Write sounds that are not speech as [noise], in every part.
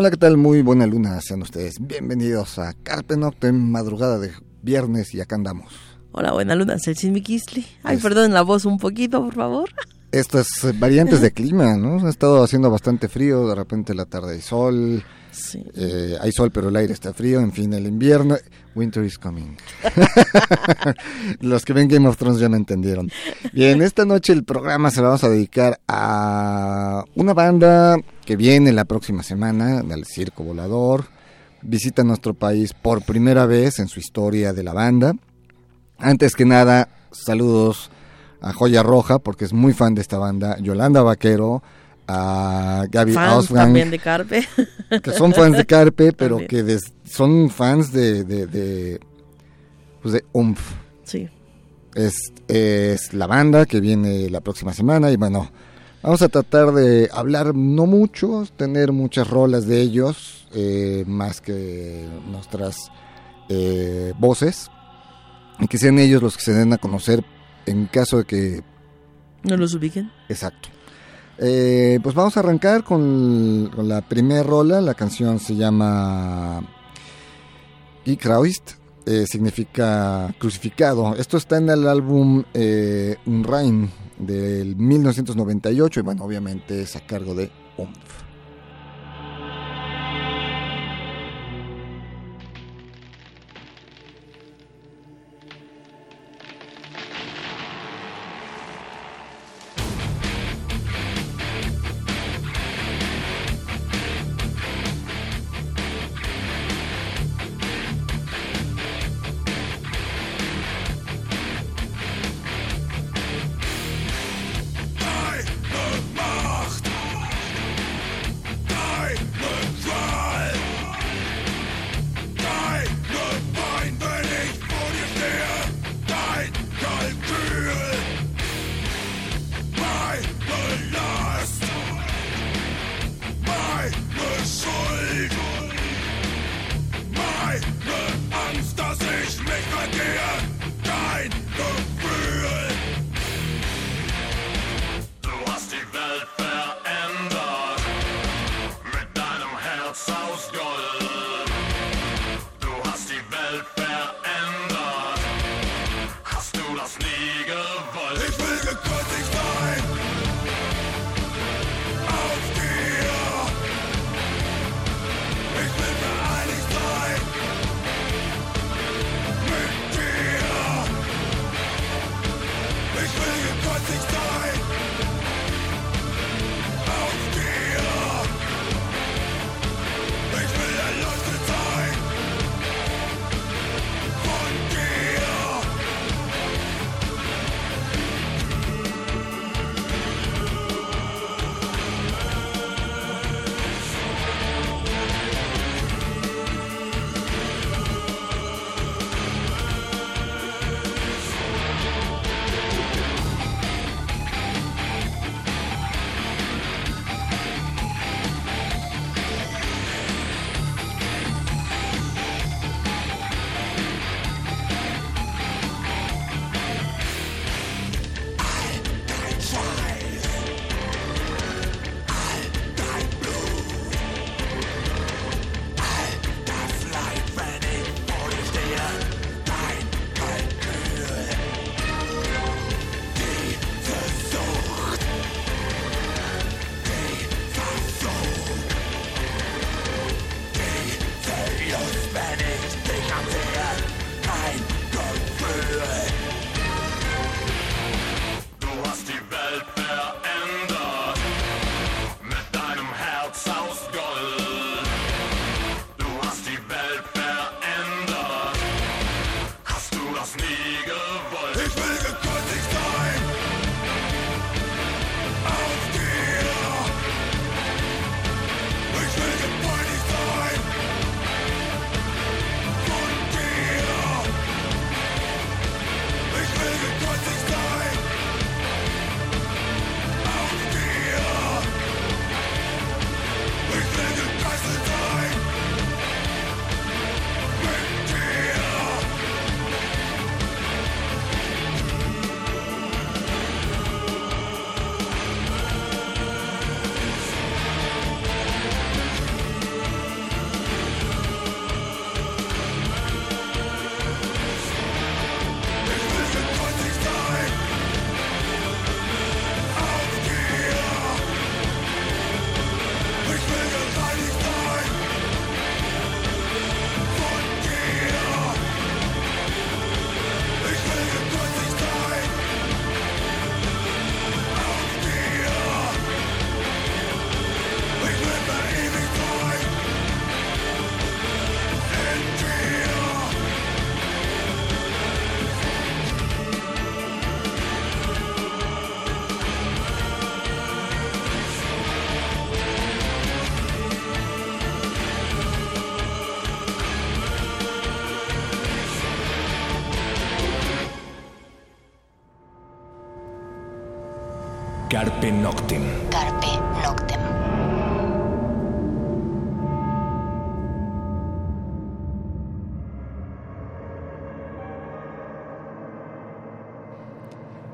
Hola, ¿qué tal? Muy buena luna, sean ustedes bienvenidos a Carpe Noctem, madrugada de viernes y acá andamos. Hola, buena luna, Celsin Mikisli. Ay, perdón la voz un poquito, por favor. Estas variantes de clima, ¿no? Ha estado haciendo bastante frío, de repente la tarde hay sol, Sí. eh, hay sol pero el aire está frío, en fin, el invierno, winter is coming. [laughs] Los que ven Game of Thrones ya me entendieron. Bien, esta noche el programa se lo vamos a dedicar a una banda que viene la próxima semana, del Circo Volador, visita nuestro país por primera vez en su historia de la banda. Antes que nada, saludos a Joya Roja, porque es muy fan de esta banda, Yolanda Vaquero, a Gaby Fans también de Carpe. [laughs] que son fans de Carpe, pero También. que des- son fans de, de, de, pues de UMF. Sí. Es, es la banda que viene la próxima semana y bueno, vamos a tratar de hablar no mucho, tener muchas rolas de ellos, eh, más que nuestras eh, voces, y que sean ellos los que se den a conocer en caso de que ¿No los ubiquen? Exacto. Eh, pues vamos a arrancar con, con la primera rola. La canción se llama Gekreuzigt, eh, significa crucificado. Esto está en el álbum eh, Unrein del 1998 y bueno, obviamente es a cargo de UMF. Carpe Noctem. Carpe Noctem.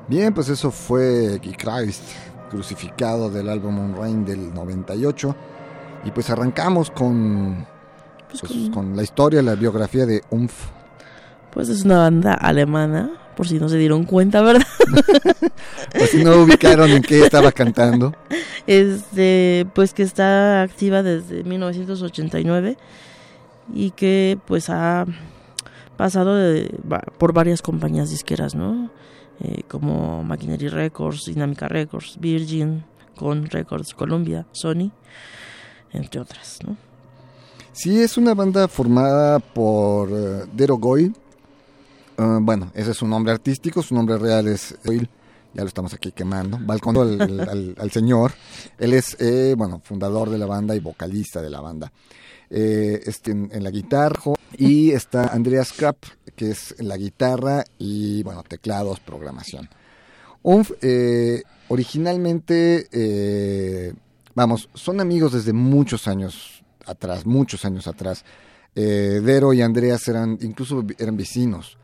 Bien, pues eso fue Christ, crucificado del álbum On Rain del 98. Y pues arrancamos con, Pues pues, con- con la historia, la biografía de Umf. Pues es una banda alemana, por si no se dieron cuenta, ¿verdad? [laughs] Pues si no ubicaron en qué estaba cantando. Este, pues que está activa desde 1989 y que pues ha pasado de- por varias compañías disqueras, ¿no? Eh, como Machinery Records, Dinámica Records, Virgin, Con Records, Columbia, Sony, entre otras, ¿no? Sí, es una banda formada por eh, Dero Goy. Ah, bueno, ese es su nombre artístico, su nombre real es Goy. Ya lo estamos aquí quemando. Balcón al, al- al señor. Él es, eh, bueno, fundador de la banda y vocalista de la banda. Eh, este, en, la guitarra. Y está Andreas Krapp, que es en la guitarra y, bueno, teclados, programación. Eh, originalmente, eh, vamos, son amigos desde muchos años atrás, muchos años atrás. Eh, Dero y Andreas eran, incluso eran vecinos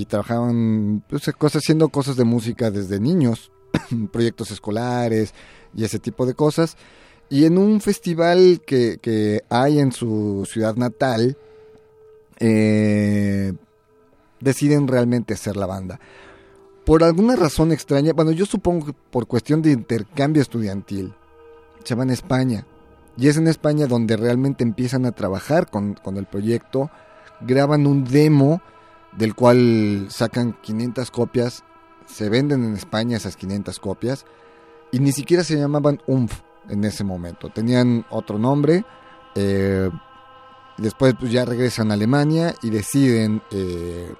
y trabajaban pues, cosas, haciendo cosas de música desde niños, [clears throat] proyectos escolares y ese tipo de cosas. Y en un festival que, que hay en su ciudad natal, eh, deciden realmente hacer la banda. Por alguna razón extraña, bueno, yo supongo que por cuestión de intercambio estudiantil, se van a España. Y es en España donde realmente empiezan a trabajar con, con el proyecto, graban un demo del cual sacan 500 copias, se venden en España esas 500 copias, y ni siquiera se llamaban UMF en ese momento, tenían otro nombre, eh, después pues, ya regresan a Alemania y deciden eh,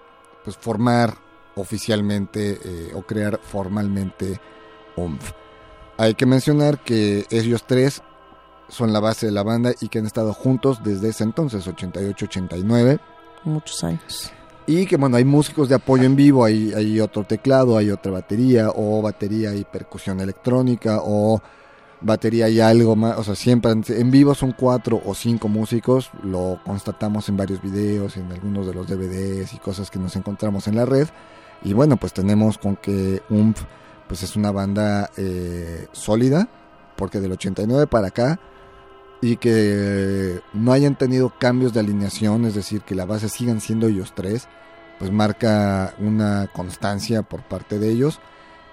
pues formar oficialmente eh, o crear formalmente UMF. Hay que mencionar que ellos tres son la base de la banda y que han estado juntos desde ese entonces, 88-89. Muchos años. Y que bueno, hay músicos de apoyo en vivo, hay, hay otro teclado, hay otra batería, o batería y percusión electrónica, o batería y algo más, o sea, siempre en- vivo son cuatro o cinco músicos, lo constatamos en varios videos, en algunos de los DVDs y cosas que nos encontramos en la red. Y bueno, pues tenemos con que UMF pues es una banda eh, sólida, porque del 89 para acá, y que no hayan tenido cambios de alineación, es decir, que la base sigan siendo ellos tres, pues marca una constancia por parte de ellos.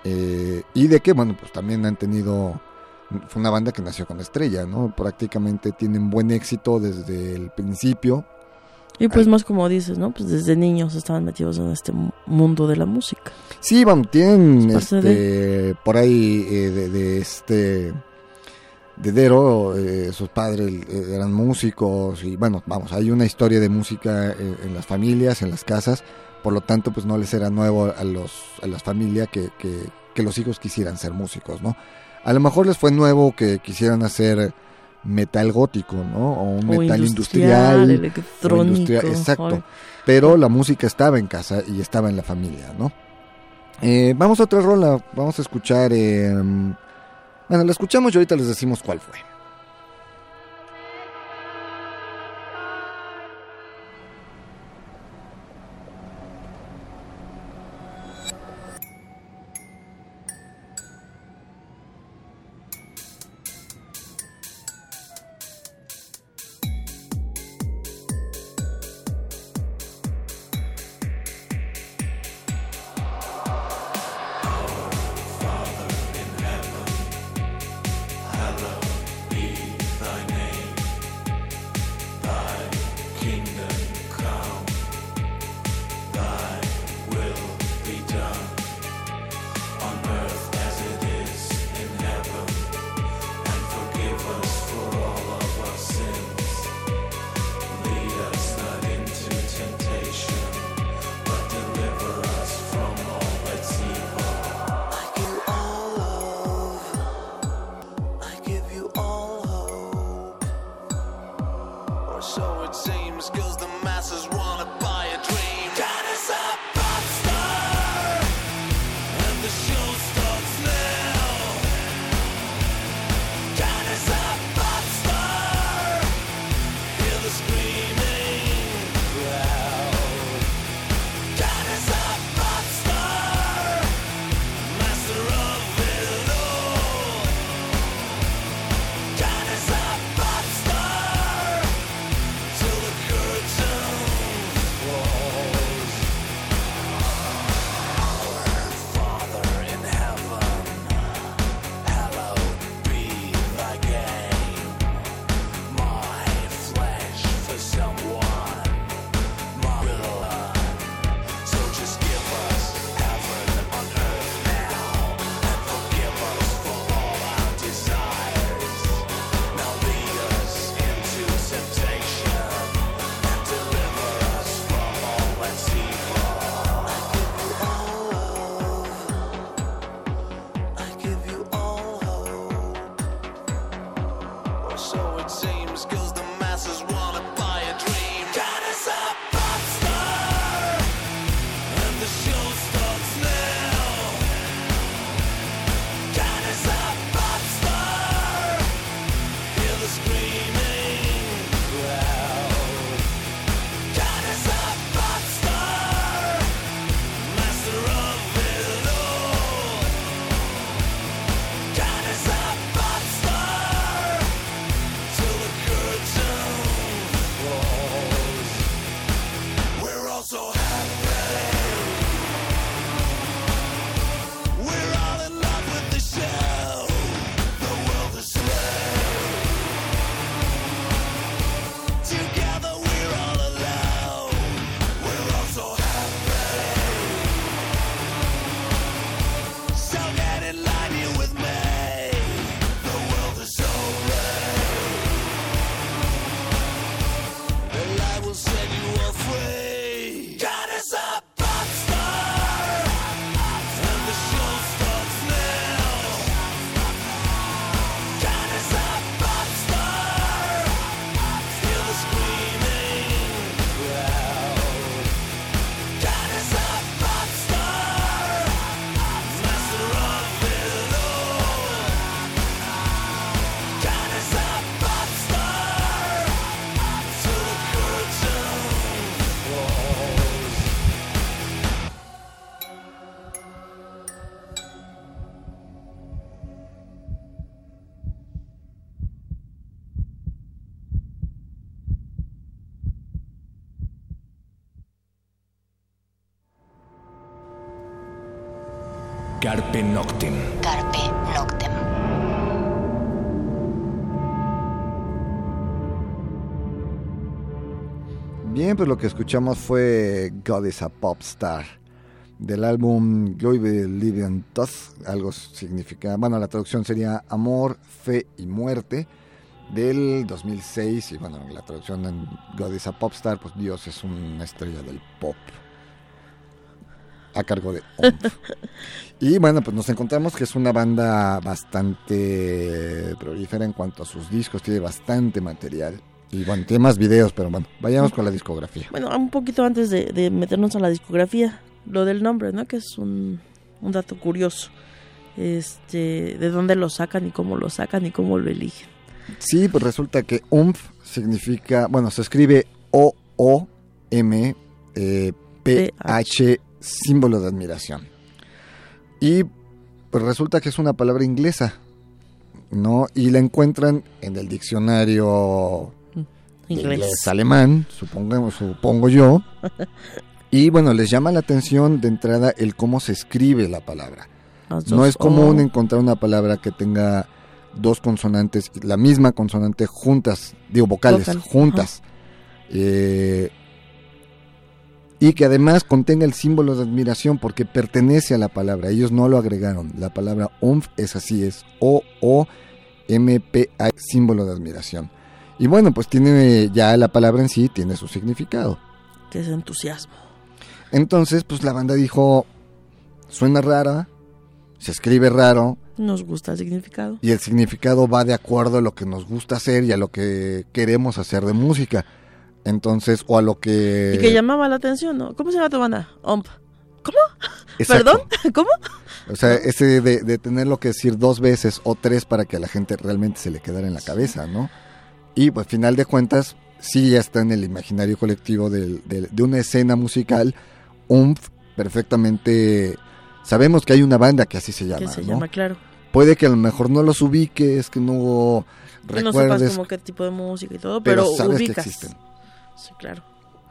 eh, y de que, bueno, pues también han tenido, fue una banda que nació con estrella, ¿no? Prácticamente tienen buen éxito desde el principio. Y pues más como dices, ¿no? Pues desde niños estaban metidos en este mu- mundo de la música. Sí, vamos, tienen parte este, por ahí eh, de, de este de Dero, eh, sus padres eh, eran músicos y bueno, vamos, hay una historia de música eh, en las familias, en las casas, por lo tanto pues no les era nuevo a los a las familias que, que, que los hijos quisieran ser músicos, ¿no? A lo mejor les fue nuevo que quisieran hacer metal gótico, ¿no? O un O metal industrial, industrial, electrónico. industrial, exacto. Ay, Pero la música estaba en casa y estaba en la familia, ¿no? Eh, vamos a otra rola, vamos a escuchar... bueno, la escuchamos y ahorita les decimos cuál fue. Bien, pues lo que escuchamos fue God is a Pop Star del álbum Toth, algo significa, bueno, la traducción sería Amor, Fe y Muerte del 2006 y bueno, la traducción en God is a Pop Star, pues Dios es una estrella del pop a cargo de OMF. [laughs] y bueno, pues nos encontramos que es una banda bastante prolífera en cuanto a sus discos, tiene bastante material. Y bueno, tiene más videos, pero bueno, vayamos con la discografía. Bueno, un poquito antes de, de meternos a la discografía, lo del nombre, ¿no? Que es un, un dato curioso. Este, de dónde lo sacan y cómo lo sacan y cómo lo eligen. Sí, pues resulta que UMF significa, bueno, se escribe O-O-M-P-H, símbolo de admiración. Y pues resulta que es una palabra inglesa, ¿no? Y la encuentran en el diccionario Inglés. inglés alemán, supongo, supongo yo. [laughs] Y bueno, les llama la atención de entrada el cómo se escribe la palabra. No es común O. encontrar una palabra que tenga dos consonantes, la misma consonante juntas, digo vocales, Vocal, juntas. Eh, y que además contenga el símbolo de admiración porque pertenece a la palabra. Ellos no lo agregaron. La palabra OMF es así, es O-O-M-P-A, símbolo de admiración. Y bueno, pues tiene ya la palabra en sí, tiene su significado. que es entusiasmo. Entonces, pues la banda dijo, suena rara, se escribe raro, Nos gusta el significado. y el significado va de acuerdo a lo que nos gusta hacer y a lo que queremos hacer de música. Entonces, o a lo que... Y que llamaba la atención, ¿no? ¿Cómo se llama tu banda? OMP. ¿Cómo? Exacto. ¿Perdón? [laughs] ¿Cómo? O sea, ese de, de tenerlo que decir dos veces o tres para que a la gente realmente se le quedara en la cabeza, ¿no? Y pues, final de cuentas, sí ya está en el imaginario colectivo del- del- de una escena musical. UMF, perfectamente... Sabemos que hay una banda que así se llama, que se ¿no? llama, claro. Puede que a lo mejor no los ubiques, que no Que no sepas recuerdes, como qué tipo de música y todo, pero, pero, sabes ubicas. que existen. Sí, claro.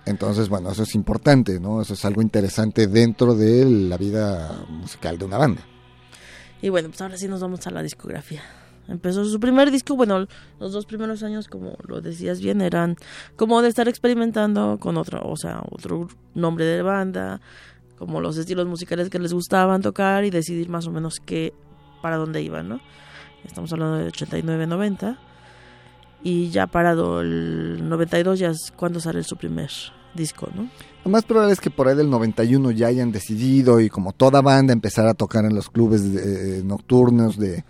Entonces, bueno, eso es importante, ¿no? Eso es algo interesante dentro de la vida musical de una banda. Y bueno, pues ahora sí nos vamos a la discografía. Empezó su primer disco, bueno, los dos primeros años, como lo decías bien, eran como de estar experimentando con otro, o sea, otro nombre de banda, como los estilos musicales que les gustaban tocar y decidir más o menos qué, para dónde iban, ¿no? Estamos hablando de 89, 90. Y ya parado el 92 ya es cuando sale su primer disco, ¿no? Lo más probable es que por ahí del 91 ya hayan decidido y como toda banda empezar a tocar en los clubes de- eh, nocturnos de,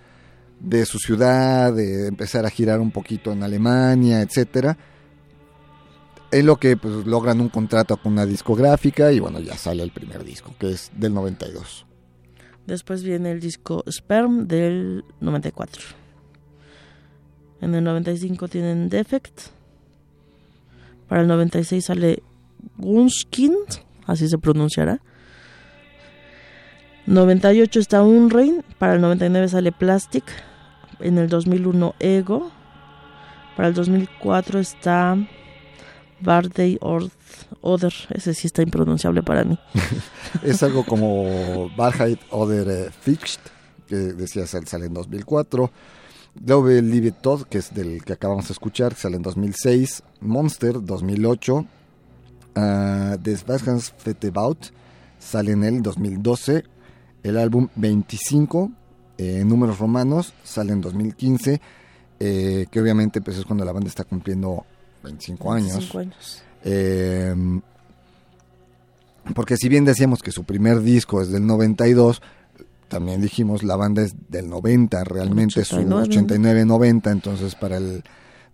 de su ciudad, de empezar a girar un poquito en Alemania, etcétera. Es lo que pues logran un contrato con una discográfica y bueno, ya sale el primer disco, que es del 92. Después viene el disco Sperm del 94. En el 95 tienen Defect. Para el 96 sale Gunskind, así se pronunciará. 98 está Unrain. Para el 99 sale Plastic. En el 2001 Ego. Para el 2004 está Barday Other. Ese sí está impronunciable para mí. [laughs] Es algo como Wahrheit oder eh, Ficht, que decía sal- sale en 2004. Glaube Liebe Tod, que es del que acabamos de escuchar, sale en 2006. Monster, 2008. Uh, Des Wagens Baut sale en el 2012. El álbum 25, eh, en números romanos, sale en 2015. eh, que obviamente pues, es cuando la banda está cumpliendo 25 años. 25 años. Eh, porque si bien decíamos que su primer disco es del 92, también dijimos la banda es del 90, realmente es su 89. 89-90, entonces para el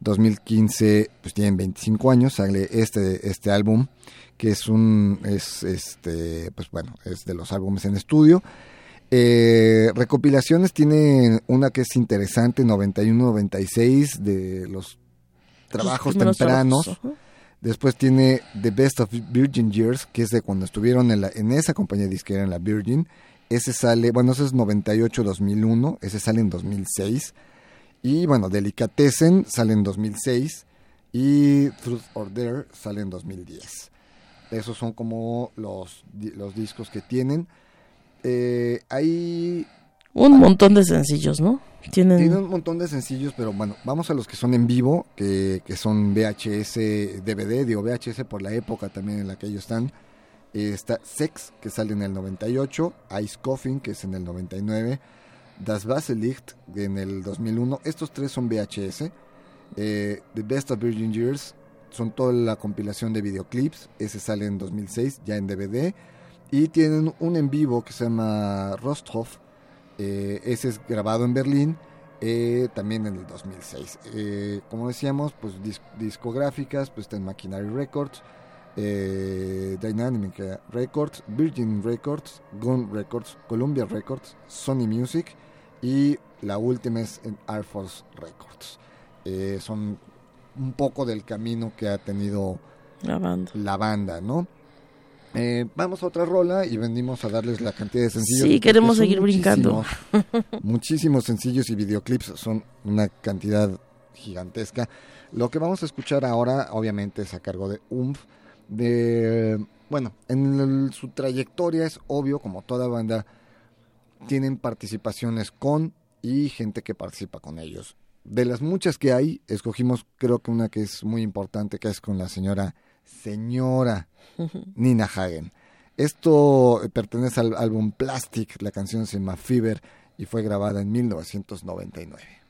2015 pues tienen 25 años, sale este, este álbum que es un, es este, pues bueno, es de los álbumes en estudio. Eh, recopilaciones tiene una que es interesante, 91-96 de los trabajos tempranos. trabajos. Después tiene The Best of Virgin Years, que es de cuando estuvieron en, la, en esa compañía disquera, en la Virgin. Ese sale, bueno, ese es 98-2001, ese sale en 2006. Y bueno, Delicatessen sale en 2006 y Truth or Dare sale en 2010. Esos son como los, los discos que tienen. Eh, hay Un montón de sencillos, ¿no? Tienen... Tiene un montón de sencillos, pero bueno, vamos a los que son en vivo, que, que son VHS, DVD, digo VHS por la época también en la que ellos están. Eh, está Sex, que sale en el 98, Ice Coffin, que es en el 99, Das Baselicht, en el 2001. Estos tres son VHS. Eh, The Best of Virgin Years, son toda la compilación de videoclips. Ese sale en 2006, ya en DVD. Y tienen un en vivo que se llama Rosthoff, eh, ese es grabado en Berlín, eh, también en el 2006. Eh, como decíamos, pues dis- discográficas, pues está en Machinery Records, eh, Dynamic Records, Virgin Records, Gun Records, Columbia Records, Sony Music y la última es en Air Force Records. Son un poco del camino que ha tenido La banda. la banda, ¿no? Eh, vamos a otra rola y venimos a darles la cantidad de sencillos. Sí, queremos seguir brincando. muchísimos, muchísimos sencillos y videoclips, son una cantidad gigantesca. Lo que vamos a escuchar ahora, obviamente, es a cargo de UMF. De, bueno, en el- su trayectoria es obvio, como toda banda, tienen participaciones con y gente que participa con ellos. De las muchas que hay, escogimos creo que una que es muy importante, que es con la señora, señora Nina Hagen. Esto eh, pertenece al álbum Plastic, la canción se llama Fever y fue grabada en 1999.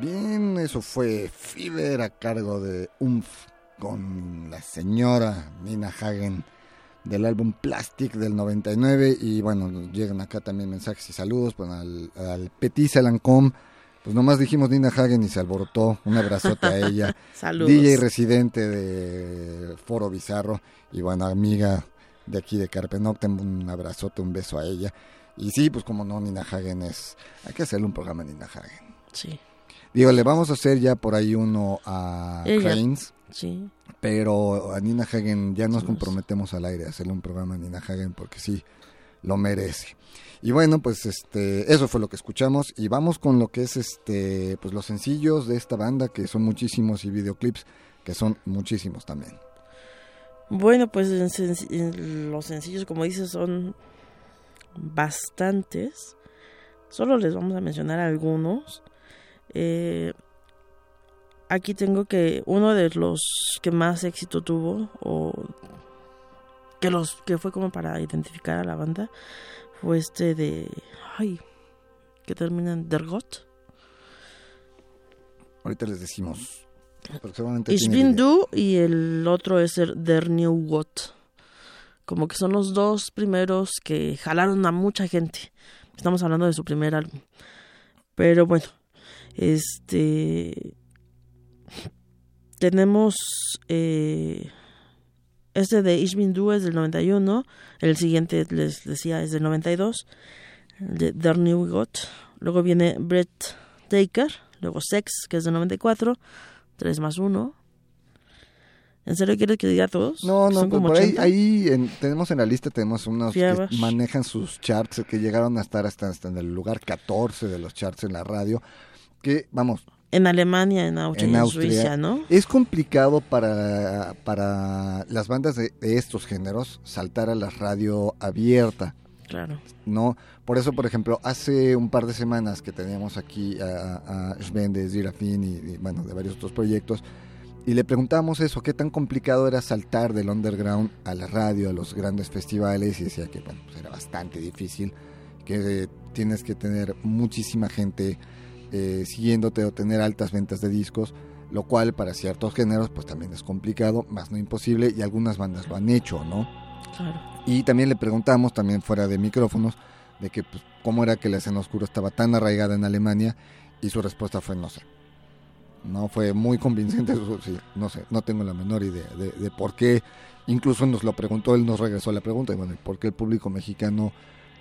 Bien, eso fue Fever a cargo de Umf con la señora Nina Hagen del álbum Plastic del 99 y bueno, llegan acá también mensajes y saludos pues, al, al Petit Salancom pues nomás dijimos Nina Hagen y se alborotó, un abrazote a [laughs] ella, Saludos. DJ residente de Foro Bizarro. Y bueno, amiga de aquí de Carpe Noctem, un abrazote, un beso a ella. Y sí, pues como no, Nina Hagen es, hay que hacerle un programa a Nina Hagen. Sí, Digo, le vamos a hacer ya por ahí uno a Ella. Cranes, sí. pero a Nina Hagen ya nos comprometemos al aire a hacerle un programa a Nina Hagen porque sí, lo merece. Y bueno, pues este, eso fue lo que escuchamos y vamos con lo que es este, pues los sencillos de esta banda que son muchísimos y videoclips que son muchísimos también. Bueno, pues en senc- en los sencillos, como dices, son bastantes. Solo les vamos a mencionar algunos. Eh, aquí tengo que uno de los que más éxito tuvo, o que los que fue como para identificar a la banda, fue este de, ay, que termina en Dergot. Ahorita les decimos. porque seguramente Ich tiene bin video. du y el otro es el Der New Got. Como que son los dos primeros que jalaron a mucha gente. Estamos hablando de su primer álbum. Pero bueno, este. Tenemos. eh, este de Ich bin du es del 91. El siguiente, les decía, es del 92. el De Der New Got. Luego viene Brett Taker. Luego Sex, que es del 94. 3 más 1. ¿En serio quieres que diga todos? No, no, pues como por ahí, 80. ahí en- tenemos en la lista, tenemos unos que manejan sus charts, que llegaron a estar hasta, hasta en el lugar 14 de los charts en la radio, que vamos, En Alemania, en Austria, en. Suiza, ¿no? Es complicado para, para las bandas de, de estos géneros saltar a la radio abierta, Claro. ¿no? Por eso, por ejemplo, hace un par de semanas que teníamos aquí a, a Sven de Zirafin y, y, bueno, de varios otros proyectos, y le preguntamos eso, qué tan complicado era saltar del underground a la radio, a los grandes festivales, y decía que bueno, pues era bastante difícil, que eh, tienes que tener muchísima gente eh, siguiéndote o tener altas ventas de discos, lo cual para ciertos géneros pues también es complicado, más no imposible, y algunas bandas lo han hecho, ¿no? Claro. Y también le preguntamos, también fuera de micrófonos, de que pues, cómo era que la escena oscura estaba tan arraigada en Alemania y su respuesta fue no sé. No fue muy convincente, [laughs] sí, no sé, no tengo la menor idea de, de por qué. Incluso nos lo preguntó, él nos regresó la pregunta, y bueno, ¿y ¿por qué el público mexicano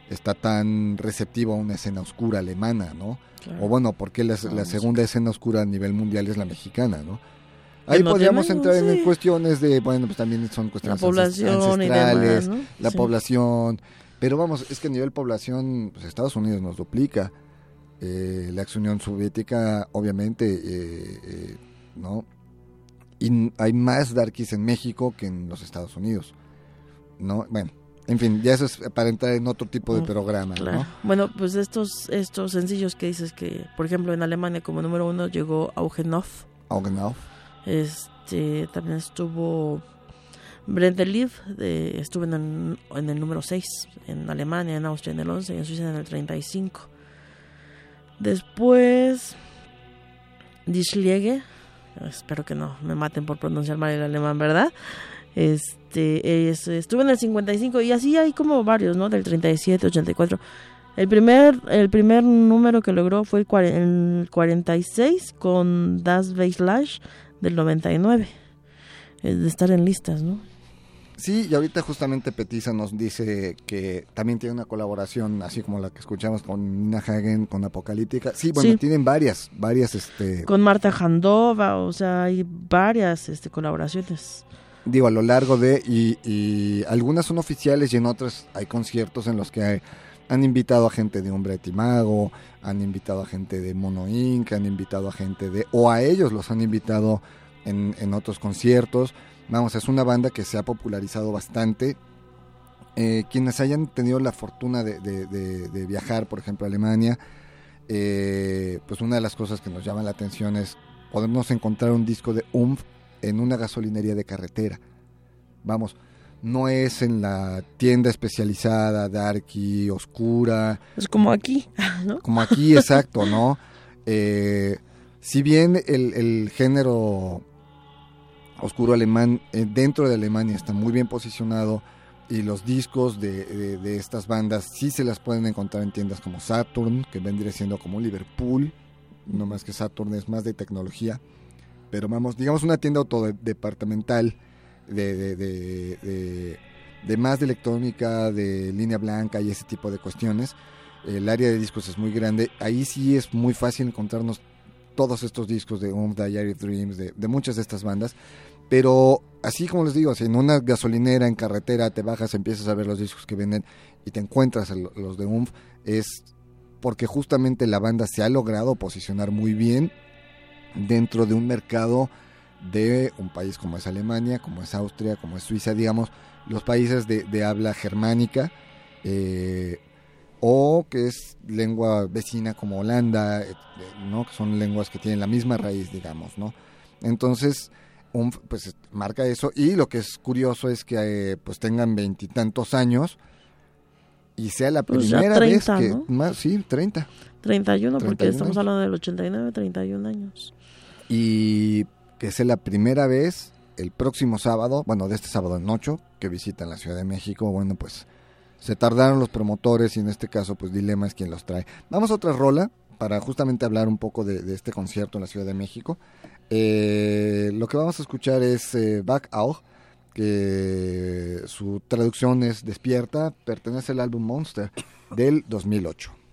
está tan receptivo a una escena oscura alemana, no? claro. O bueno, ¿por qué la, la segunda escena oscura a nivel mundial es la mexicana, no? Ahí no podríamos entrar en cuestiones de, bueno, pues también son la cuestiones población ancestrales, demás, ¿no? la Sí. población. Pero vamos, es que a nivel población, pues Estados Unidos nos duplica. Eh, la ex Unión Soviética, obviamente, eh, eh, ¿no? Y hay más darkies en México que en los Estados Unidos, ¿no? Bueno, en fin, ya eso es para entrar en otro tipo de Mm, programa, Claro. ¿no? Bueno, pues estos, estos sencillos que dices que, por ejemplo, en Alemania como número uno llegó Augenhoff. Augenauf. Este, también estuvo Brendeliv, de, estuvo en el, en el número 6, en Alemania, en Austria en el 11 y en Suiza en el 35. Después, Dischliege, espero que no me maten por pronunciar mal el alemán, ¿verdad? Este, es- estuvo en el 55 y así hay como varios, ¿no? Del 37, 84. El primer, el primer número que logró fue el, cuare- el 46 con Das Weislash del 99. Es de estar en listas, ¿no? Sí, y ahorita justamente Petiza nos dice que también tiene una colaboración, así como la que escuchamos con Nina Hagen, con Apocalíptica. Sí, bueno, Sí. tienen varias, varias, este, Con Marta Jandova, o sea, hay varias este, colaboraciones. Digo, a lo largo de, y, algunas son oficiales y en otras hay conciertos en los que han invitado a gente de Hombre Timago, han invitado a gente de Mono Inc., han invitado a gente de, o a ellos los han invitado en, en otros conciertos. Vamos, es una banda que se ha popularizado bastante. Eh, quienes hayan tenido la fortuna de, de- de- de viajar, por ejemplo, a Alemania, eh, pues una de las cosas que nos llama la atención es podernos encontrar un disco de UMF en una gasolinería de carretera. Vamos, no es en la tienda especializada, darky, oscura. Es como aquí, [laughs] ¿no? Como aquí, exacto, ¿no? [laughs] Eh, si bien el, el género oscuro alemán eh, dentro de Alemania está muy bien posicionado y los discos de, de- de estas bandas sí se las pueden encontrar en tiendas como Saturn, que vendría siendo como Liverpool, no más que Saturn es más de tecnología, pero vamos, digamos una tienda autodepartamental de, de, de, de- de más de electrónica, de línea blanca y ese tipo de cuestiones. El área de discos es muy grande, ahí sí es muy fácil encontrarnos todos estos discos de Home Diary Dreams, de, muchas de estas bandas. Pero así como les digo, en una gasolinera, en carretera, te bajas, empiezas a ver los discos que venden y te encuentras el- los de UMF, es porque justamente la banda se ha logrado posicionar muy bien dentro de un mercado de un país como es Alemania, como es Austria, como es Suiza, digamos, los países de, de habla germánica, eh, o que es lengua vecina como Holanda, eh, ¿no? que son lenguas que tienen la misma raíz, digamos, ¿no? Entonces, un- pues es- marca eso y lo que es curioso es que eh, pues tengan veintitantos años y sea la primera 30, vez que ¿no? más sí 30 31, porque 31 estamos años. hablando del 89, 31 años. Y que sea la primera vez el próximo sábado bueno de este sábado en 8 que visitan la Ciudad de México. Bueno pues se tardaron los promotores y en este caso pues Dilema es quien los trae. Vamos a otra rola para justamente hablar un poco de, de este concierto en la Ciudad de México. Eh, lo que vamos a escuchar es eh, Back Out que su traducción es Despierta, pertenece al álbum Monster del 2008.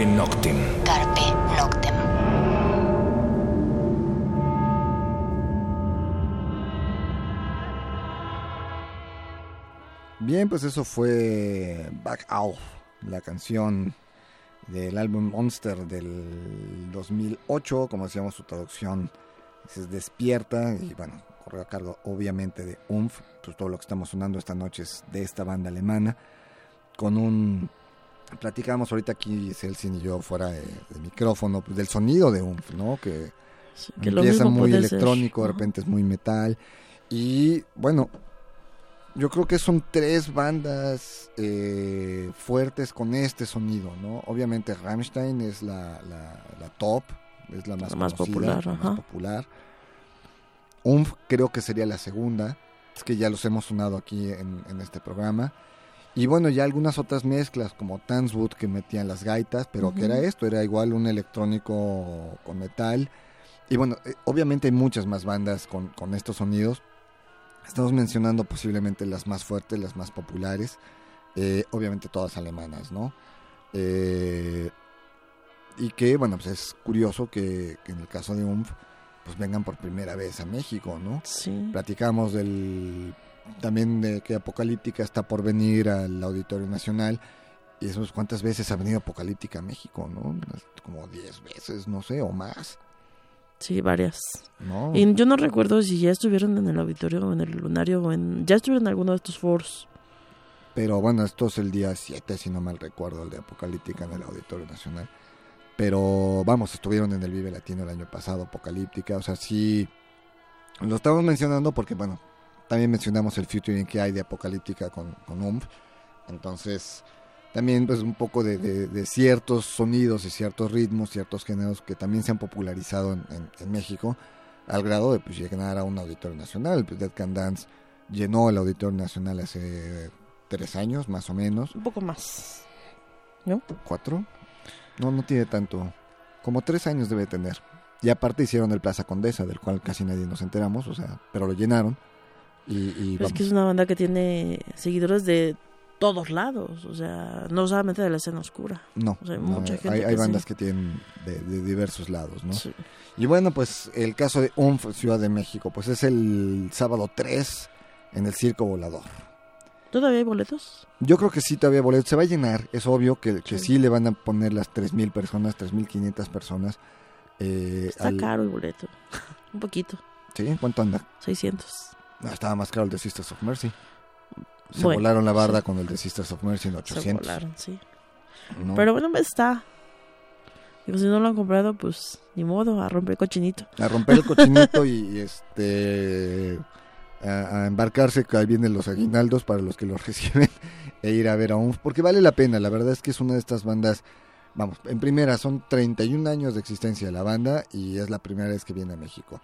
Carpe Noctem. Carpe Noctem. Bien, pues eso fue Back Off, la canción del álbum Monster del 2008, como decíamos su traducción es Despierta y bueno, corrió a cargo obviamente de UMF, pues todo lo que estamos sonando esta noche es de esta banda alemana, con un... Platicamos ahorita aquí, Celsin y yo, fuera de, de micrófono, pues del sonido de UMF, ¿no? Que, Sí, que empieza muy ser, electrónico, de repente es muy metal. Y bueno, yo creo que son tres bandas eh, fuertes con este sonido, ¿no? Obviamente Rammstein es la, la, la top, es la más, La más conocida, popular, la más popular. Umf creo que sería la segunda, es que ya los hemos sonado aquí en, en este programa. Y bueno, ya algunas otras mezclas como Tanswood que metían las gaitas, pero que era esto, era igual un electrónico con metal. Y bueno, eh, obviamente hay muchas más bandas con, con estos sonidos. Estamos mencionando posiblemente las más fuertes, las más populares. eh, obviamente todas alemanas, ¿no? Eh, y que, bueno, pues es curioso que, que en el caso de UMF, pues vengan por primera vez a México, ¿no? Sí. Platicamos del también de que Apocalíptica está por venir al Auditorio Nacional. Y eso es cuántas veces ha venido Apocalíptica a México, ¿no? Como 10 veces, no sé, o más, Sí, varias. ¿no? Y yo no recuerdo si ya estuvieron en el auditorio o en el lunario o en... Ya estuvieron en alguno de estos foros. Pero bueno, esto es el día 7, si no mal recuerdo, el de Apocalíptica en el Auditorio Nacional. Pero vamos, estuvieron en el Vive Latino el año pasado, Apocalíptica. O sea, sí, lo estamos mencionando porque, bueno, también mencionamos el featuring que hay de Apocalíptica con, con UMF. Entonces, también pues un poco de, de- de ciertos sonidos y ciertos ritmos, ciertos géneros que también se han popularizado en, en- en México al grado de pues, llegar a un auditorio nacional. Pues Dead Can Dance llenó el auditorio nacional hace tres años, más o menos. Un poco más. ¿Cuatro? No, no tiene tanto. Como tres años debe tener. Y aparte hicieron el Plaza Condesa, del cual casi nadie nos enteramos, o sea, pero lo llenaron. Y, y es que es una banda que tiene seguidores de todos lados. O sea, no solamente de la escena oscura. No, o sea, hay no, mucha gente hay, que hay sí. bandas que tienen de, de diversos lados, ¿no? Sí. Y bueno, pues el caso de UNF Ciudad de México, pues es el sábado 3 en el Circo Volador. ¿Todavía hay boletos? Yo creo que sí todavía boletos. Se va a llenar, es obvio que, que Sí. sí le van a poner las 3.000 personas, 3.500 personas. eh, Está al- caro el boleto. [laughs] Un poquito. ¿Sí? ¿Cuánto anda? 600. No, estaba más caro el de Sisters of Mercy. Se Bueno, volaron la barda sí. con el de Sisters of Mercy en Se 800. volaron, sí. ¿no? Pero bueno, está. Digo, si no lo han comprado, pues ni modo, a romper cochinito. A romper el cochinito y, y, [laughs] este a, a embarcarse, que ahí vienen los aguinaldos para los que los [laughs] reciben e ir a ver a un porque vale la pena, la verdad es que es una de estas bandas, vamos, en primera son 31 años de existencia de la banda y es la primera vez que viene a México.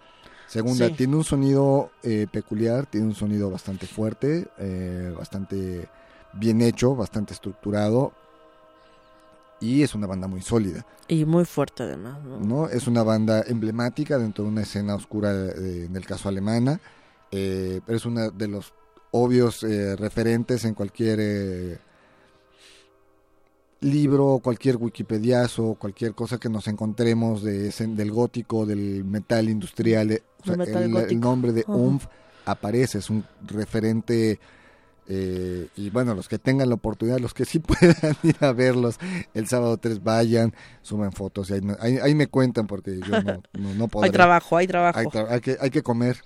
Segunda, Sí. tiene un sonido eh, peculiar, tiene un sonido bastante fuerte, eh, bastante bien hecho, bastante estructurado y es una banda muy sólida. Y muy fuerte además, ¿no? ¿no? Es una banda emblemática dentro de una escena oscura, eh, en el caso alemana, eh, pero es uno de los obvios eh, referentes en cualquier eh, libro, cualquier wikipediazo, cualquier cosa que nos encontremos de ese- del gótico, del metal industrial, eh, sea, el, nombre de. UMF aparece, es un referente eh, y bueno, los que tengan la oportunidad, los que sí [laughs] puedan ir a verlos el sábado 3 vayan, suben fotos y ahí, ahí- ahí me cuentan porque yo no, [laughs] no, no podré. Hay trabajo, hay trabajo. Hay, tra- hay que, hay que comer,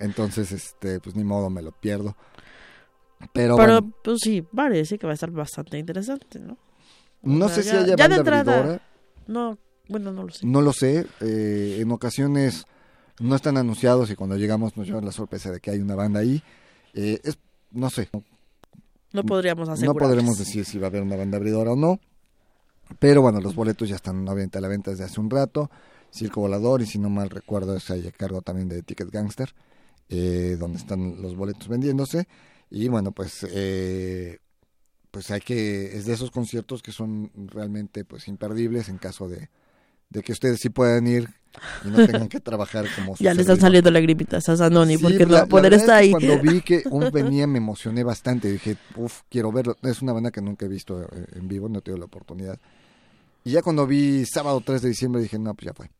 entonces este pues ni modo, me lo pierdo. Pero, Pero bueno, pues sí, parece que va a estar bastante interesante, ¿no? no sé si ya- haya ya de banda entrada- abridora, No, bueno, no lo sé. no lo sé, eh, en ocasiones no están anunciados y cuando llegamos nos llevan la sorpresa de que hay una banda ahí. Eh, es, no sé, No podríamos No asegurar. podremos decir si va a haber una banda abridora o no. Pero bueno, los boletos ya están a la venta desde hace un rato. Circo Volador, y si no mal recuerdo, es ahí a cargo también de Ticket Gangster, eh, donde están los boletos vendiéndose. Y bueno, pues eh, pues hay que, es de esos conciertos que son realmente pues imperdibles en caso de, de que ustedes sí puedan ir y no tengan que trabajar como Ya le están saliendo lagrimitas a Zanoni Sí, porque la- no va a la poder estar es ahí. que Cuando vi que [laughs] un venía me emocioné bastante. Dije, uff, quiero verlo. Es una banda que nunca he visto eh, en vivo, no he tenido la oportunidad. Y ya cuando vi sábado 3 de diciembre dije, no, pues ya fue.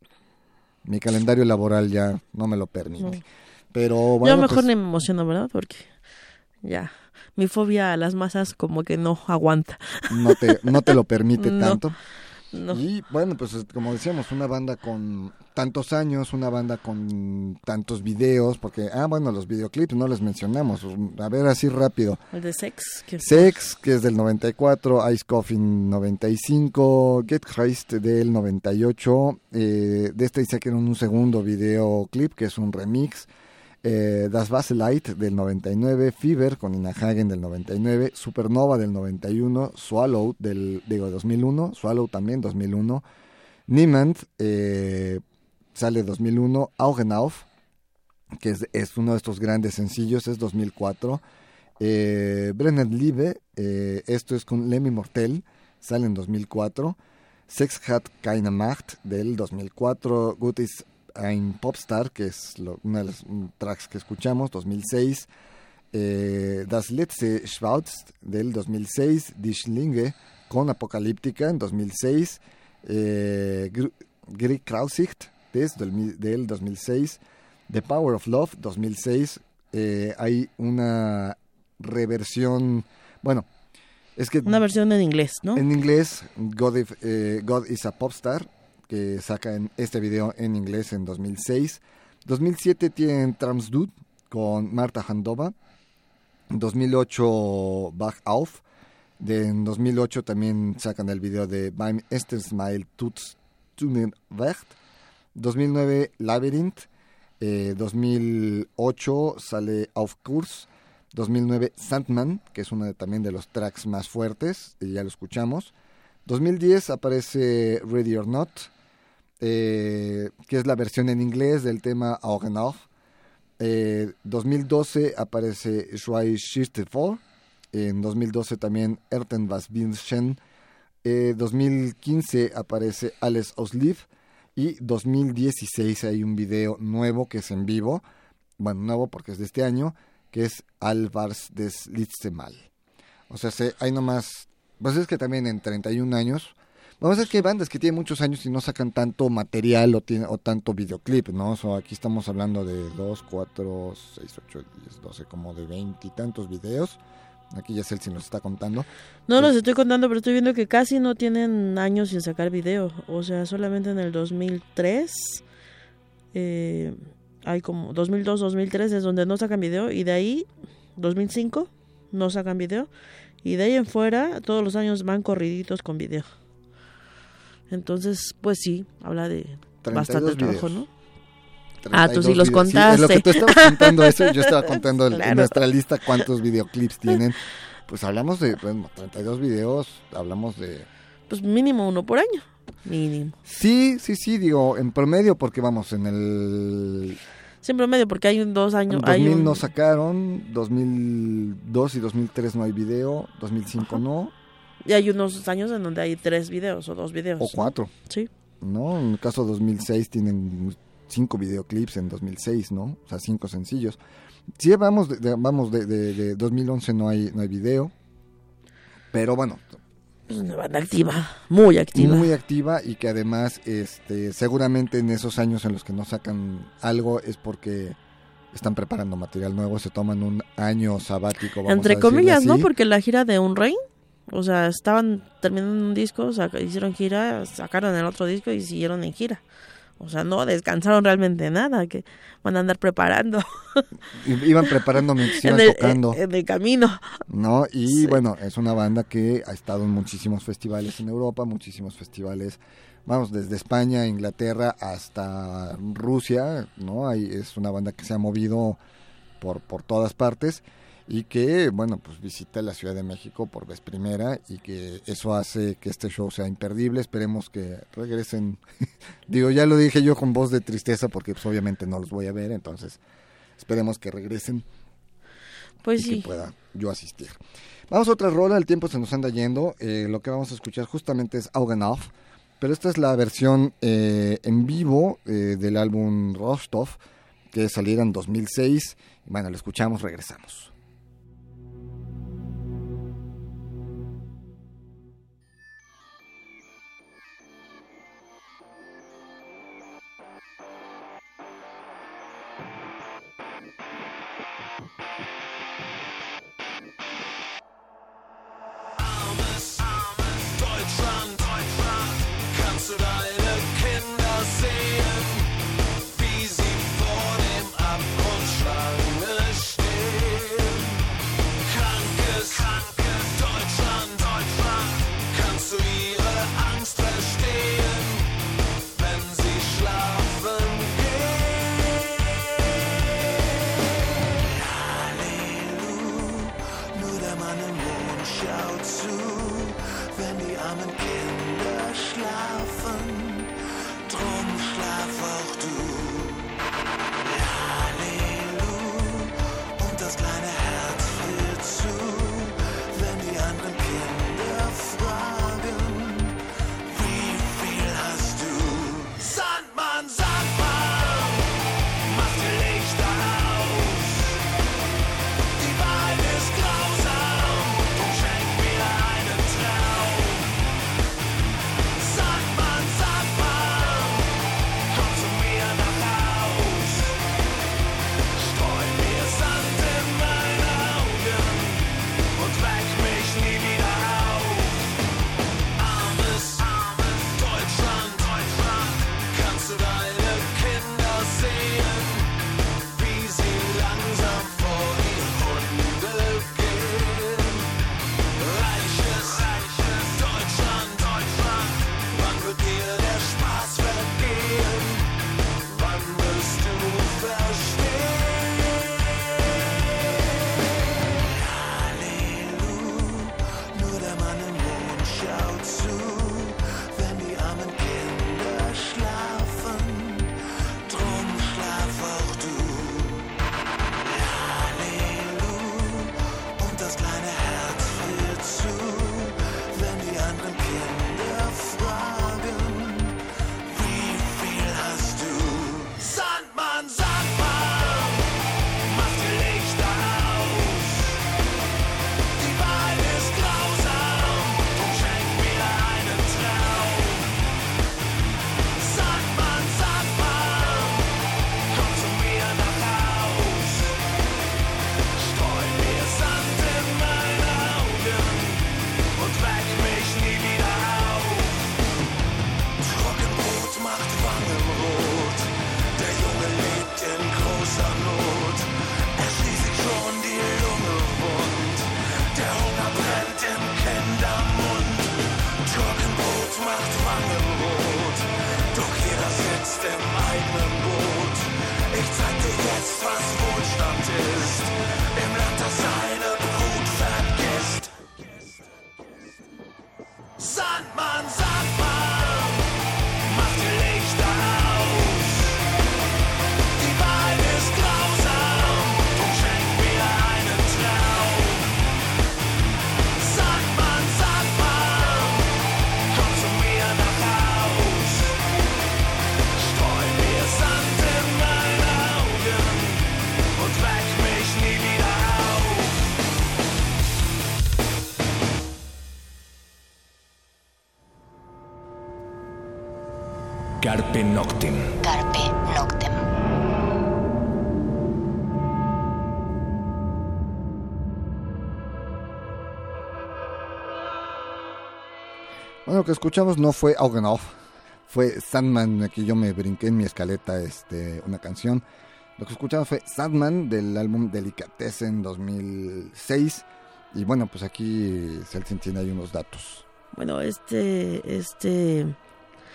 Mi calendario laboral ya no me lo permite. No. Pero Yo bueno, mejor pues, ni me emociono, ¿verdad? Porque ya, mi fobia a las masas como que no aguanta. no, te, no te lo permite [laughs] No. tanto. No. Y bueno, pues es- como decíamos, una banda con tantos años, una banda con tantos videos, porque, ah, bueno, los videoclips no les mencionamos. A ver, así rápido. El de Sex, que Sex, que es del 94, Ice Coffin 95, Get Christ del 98. Eh, de este sacaron un segundo videoclip, que es un remix. Eh, Das Light del 99, Fever con Ina Hagen del 99, Supernova del 91, Swallow del digo 2001, Swallow también 2001, Niemand eh, sale 2001, Augenauf que es, uno de estos grandes sencillos, es 2004. Eh, Brenner Liebe, eh, esto es con Lemmy Mortel, sale en 2004. Sex hat keine Macht del 2004. Gut ein Popstar, que es lo- una de las mm, tracks que escuchamos, 2006. Eh, das letzte Schwarz del 2006. Die Schlinge con Apocalíptica en 2006. Eh, Gr- Grieg Krausicht des, del, mi- del 2006. The Power of Love 2006. Eh, hay una reversión, bueno, es que una versión en inglés, ¿no? en inglés, God, if- eh, God is a Popstar, que saca en este video en inglés en 2006. 2007 tienen Trams Dude con Marta Handova. 2008 Bach Auf. De, en 2008 también sacan el video de Beim Esten Smile Tuts Tunen Wecht. 2009 Labyrinth. Eh, 2008 sale Auf Kurs. 2009 Sandman, que es uno también de los tracks más fuertes, y ya lo escuchamos. 2010 aparece Ready or Not, eh, que es la versión en inglés del tema Augen. Eh, 2012 aparece Schwei Schiste vor. En 2012 también Erten was Binschen. Eh, 2015 aparece Alles aus Liv. Y 2016 hay un video nuevo que es en vivo. Bueno, nuevo porque es de este año. Que es Alvars des letzte Mal. O sea, se, hay nomás. Pues es que también en 31 años. Vamos a ver que hay bandas que tienen muchos años y no sacan tanto material o, tiene, o tanto videoclip, ¿no? O sea, aquí estamos hablando de 2, 4, 6, 8, 10, 12, como de 20 y tantos videos. Aquí ya Celsi nos está contando. No los estoy contando, pero estoy viendo que casi no tienen años sin sacar video. O sea, solamente en el 2003. Eh, hay como 2002, 2003 es donde no sacan video. Y de ahí, 2005, no sacan video. Y de ahí en fuera, todos los años van corriditos con video. Entonces, pues sí, habla de 32 bastante trabajo, videos. ¿no? Ah, tú sí 32 los videos. Sí, lo que contaste. tú estabas contando eso. Yo estaba [laughs] contando el- en Claro. nuestra lista cuántos videoclips [laughs] tienen. Pues hablamos de bueno, 32 videos, hablamos de Pues mínimo uno por año. Mínimo. Sí, sí, sí, digo, en promedio, porque vamos, en el Siempre medio, porque hay un dos años. en hay 2000 un- no sacaron, 2002 y 2003 no hay video, 2005 no, Y hay unos años en donde hay tres videos o dos videos. o cuatro, Sí. ¿no? En el caso de 2006 tienen cinco videoclips en 2006, ¿no? O sea, cinco sencillos. Sí, vamos, de, de- vamos de, de- de 2011 no hay, no hay video, pero bueno, Es una banda activa, muy activa. muy activa y que además este seguramente en esos años en los que no sacan algo es porque están preparando material nuevo, se toman un año sabático, vamos Entre comillas, ¿no? Porque la gira de Un Rey, o sea, estaban terminando un disco, saca- hicieron gira, sacaron el otro disco y siguieron en gira. O sea, no descansaron realmente nada, que van a andar preparando [laughs] iban preparando mientras iban en, el, tocando, en el camino. ¿no? Y Sí. bueno, es una banda que ha estado en muchísimos festivales en Europa, muchísimos festivales, vamos, desde España, Inglaterra hasta Rusia, ¿no? Ahí es una banda que se ha movido por, por todas partes. Y que, bueno, pues visita la Ciudad de México por vez primera y que eso hace que este show sea imperdible. Esperemos que regresen. [laughs] Digo, ya lo dije yo con voz de tristeza porque pues, obviamente no los voy a ver, entonces esperemos que regresen Pues y sí. que pueda yo asistir. Vamos a otra rola, el tiempo se nos anda yendo. eh, lo que vamos a escuchar justamente es Augen auf, pero esta es la versión eh, en vivo eh, del álbum Rostov, que saliera en 2006. Y bueno, lo escuchamos, regresamos. Lo que escuchamos no fue Augen fue Sandman, aquí yo me brinqué en mi escaleta este, una canción. Lo que escuchamos fue Sandman del álbum Delicatessen 2006. Y bueno, pues aquí Celsin tiene ahí unos datos, Bueno, este, este,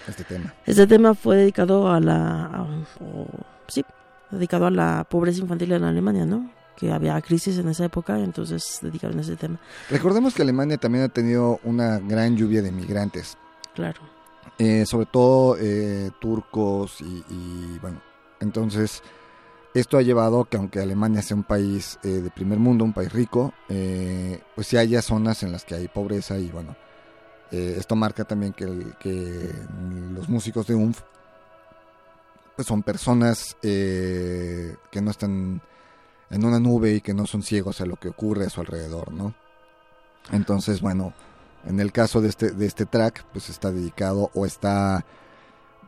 este tema. este tema fue dedicado a la, a- o- sí, dedicado a la pobreza infantil en Alemania, ¿no? Que había crisis en esa época, entonces dedicaron a ese tema. Recordemos que Alemania también ha tenido una gran lluvia de migrantes, Claro. eh, sobre todo eh, turcos y, y, bueno, entonces esto ha llevado que aunque Alemania sea un país eh, de primer mundo, un país rico, eh, pues sí haya zonas en las que hay pobreza y bueno, eh, esto marca también que, el- que los músicos de UNF pues son personas eh, que no están en una nube y que no son ciegos a lo que ocurre a su alrededor, ¿no? Entonces, bueno, en el caso de este, de este track, pues está dedicado o está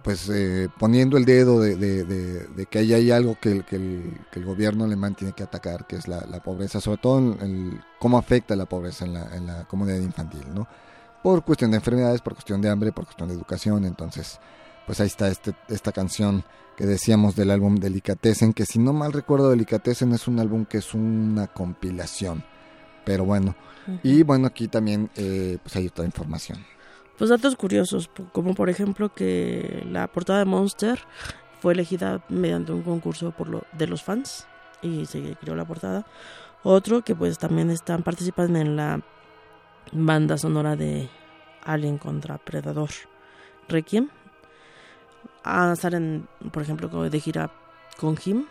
pues eh, poniendo el dedo de, de- de- de que ahí hay algo que el, que, el, el gobierno alemán tiene que atacar, que es la, la pobreza, sobre todo en, en cómo afecta la pobreza en la, en la comunidad infantil, ¿no? Por cuestión de enfermedades, por cuestión de hambre, por cuestión de educación, entonces pues ahí está este, esta canción que decíamos del álbum Delicatessen, que si no mal recuerdo Delicatessen es un álbum que es una compilación, pero bueno, y bueno aquí también eh, pues hay otra información. Pues datos curiosos, como por ejemplo que la portada de Monster fue elegida mediante un concurso por lo, de los fans y se creó la portada. Otro que pues también están participando en la banda sonora de Alien contra Predador Requiem. Ah, salen, por ejemplo, de gira con Him.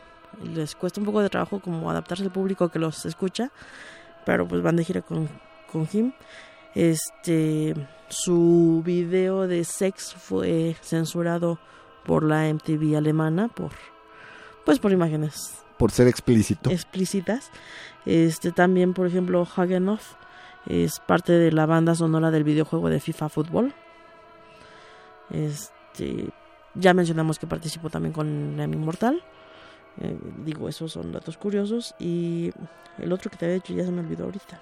Les cuesta un poco de trabajo como adaptarse al público que los escucha, pero pues van de gira con, con Him. Este, su video de sex fue censurado por la MTV alemana por, pues por imágenes Por ser explícito. explícitas. Este también, por ejemplo, Hagenoff es parte de la banda sonora del videojuego de FIFA Fútbol. Este, ya mencionamos que participó también con la Inmortal. Eh, digo, esos son datos curiosos. Y el otro que te había dicho ya se me olvidó ahorita.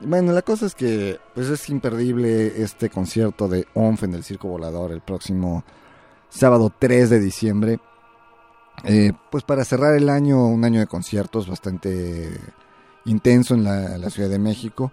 Bueno, la cosa es que pues es imperdible este concierto de ONF en el Circo Volador el próximo sábado 3 de diciembre. Eh, pues para cerrar el año, un año de conciertos bastante intenso en la Ciudad de México.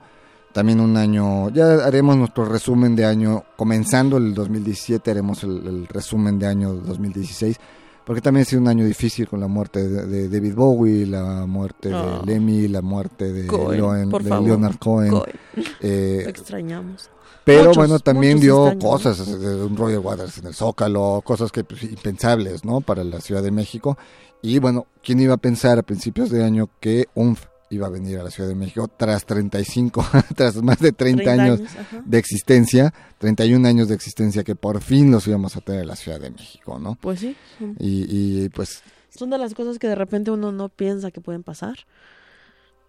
También un año, ya haremos nuestro resumen de año, comenzando el 2017, haremos el, el resumen de año 2016, porque también ha sido un año difícil con la muerte de, de David Bowie, la muerte Oh. de Lemmy, la muerte de, Cohen, Leon- por de favor. Leonard Cohen. Cohen. eh, extrañamos. pero Muchos, bueno, también dio extraños, ¿no? cosas, de un Roger Waters en el Zócalo, cosas que pues, impensables, ¿no? Para la Ciudad de México. Y bueno, ¿quién iba a pensar a principios de año que UNF iba a venir a la Ciudad de México tras 35, [laughs] tras más de 30, años, de existencia, 31 años de existencia que por fin los íbamos a tener en la Ciudad de México, ¿no? Pues sí, y pues, son de las cosas que de repente uno no piensa que pueden pasar.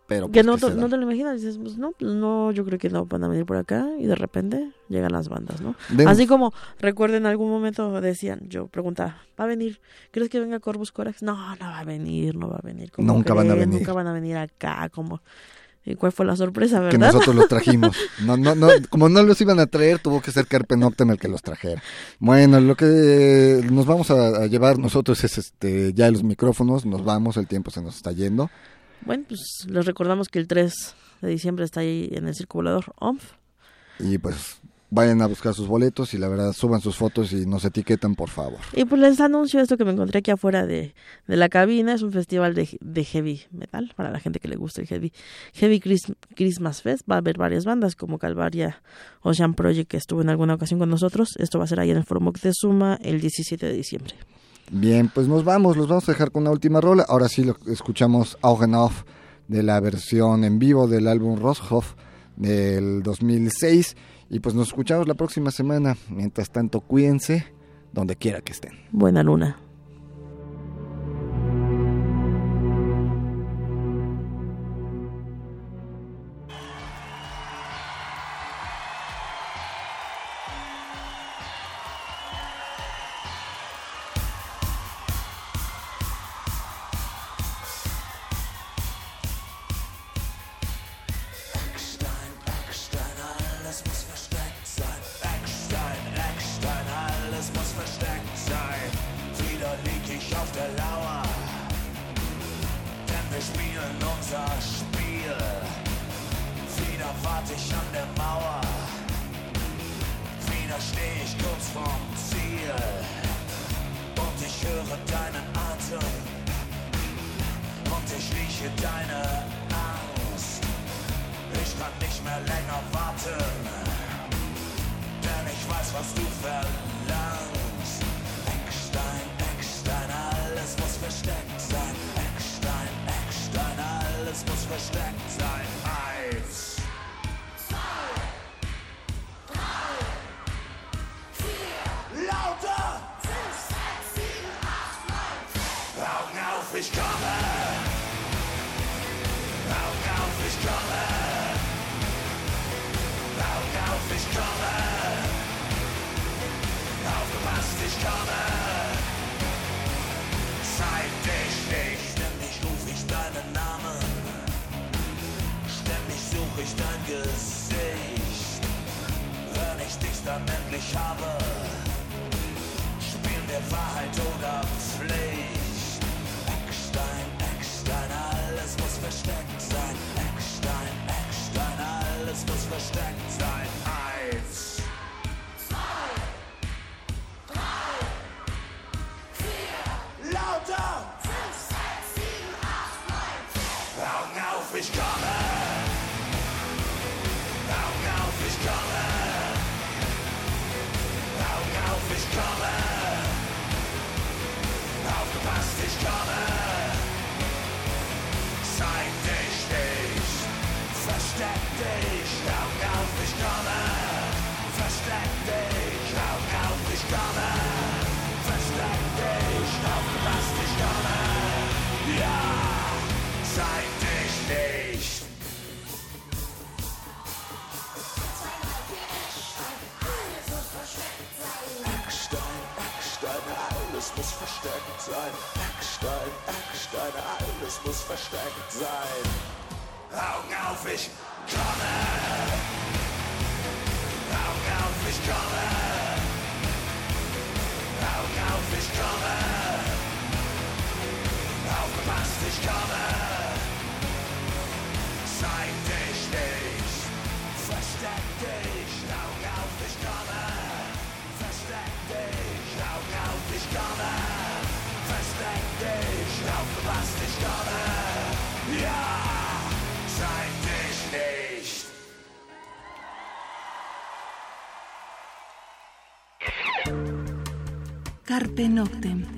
Pero que pues, no, no te lo imaginas, dices, pues no, pues no, yo creo que no van a venir por acá y de repente llegan las bandas, ¿no? Así como recuerden en algún momento decían, yo preguntaba, ¿va a venir? ¿Crees que venga Corvus Corax? No, no va a venir, no va a venir. ¿Cómo Nunca van a venir. Nunca van a venir acá, como ¿Y cuál fue la sorpresa, que verdad? nosotros los trajimos. [laughs] No, no, no, como no los iban a traer, tuvo que ser Carpe Noctem el que los trajera. Bueno, lo que nos vamos a, a llevar nosotros es este ya los micrófonos, nos vamos, el tiempo se nos está yendo. Bueno, pues les recordamos que el 3 de diciembre está ahí en el Circo Volador OMF. Y pues vayan a buscar sus boletos y la verdad suban sus fotos y nos etiquetan, por favor. Y pues les anuncio esto que me encontré aquí afuera de, de la cabina. Es un festival de, de heavy metal para la gente que le gusta el heavy. Heavy Chris- Christmas Fest. Va a haber varias bandas como Calvaria Ocean Project que estuvo en alguna ocasión con nosotros. Esto va a ser ahí en el Foro Moctezuma el 17 de diciembre. Bien, pues nos vamos, los vamos a dejar con una última rola. Ahora sí lo escuchamos Augen Off de la versión en vivo del álbum Roshoff del 2006. Y pues nos escuchamos la próxima semana. Mientras tanto, cuídense donde quiera que estén. Buena luna. Carpe Noctem.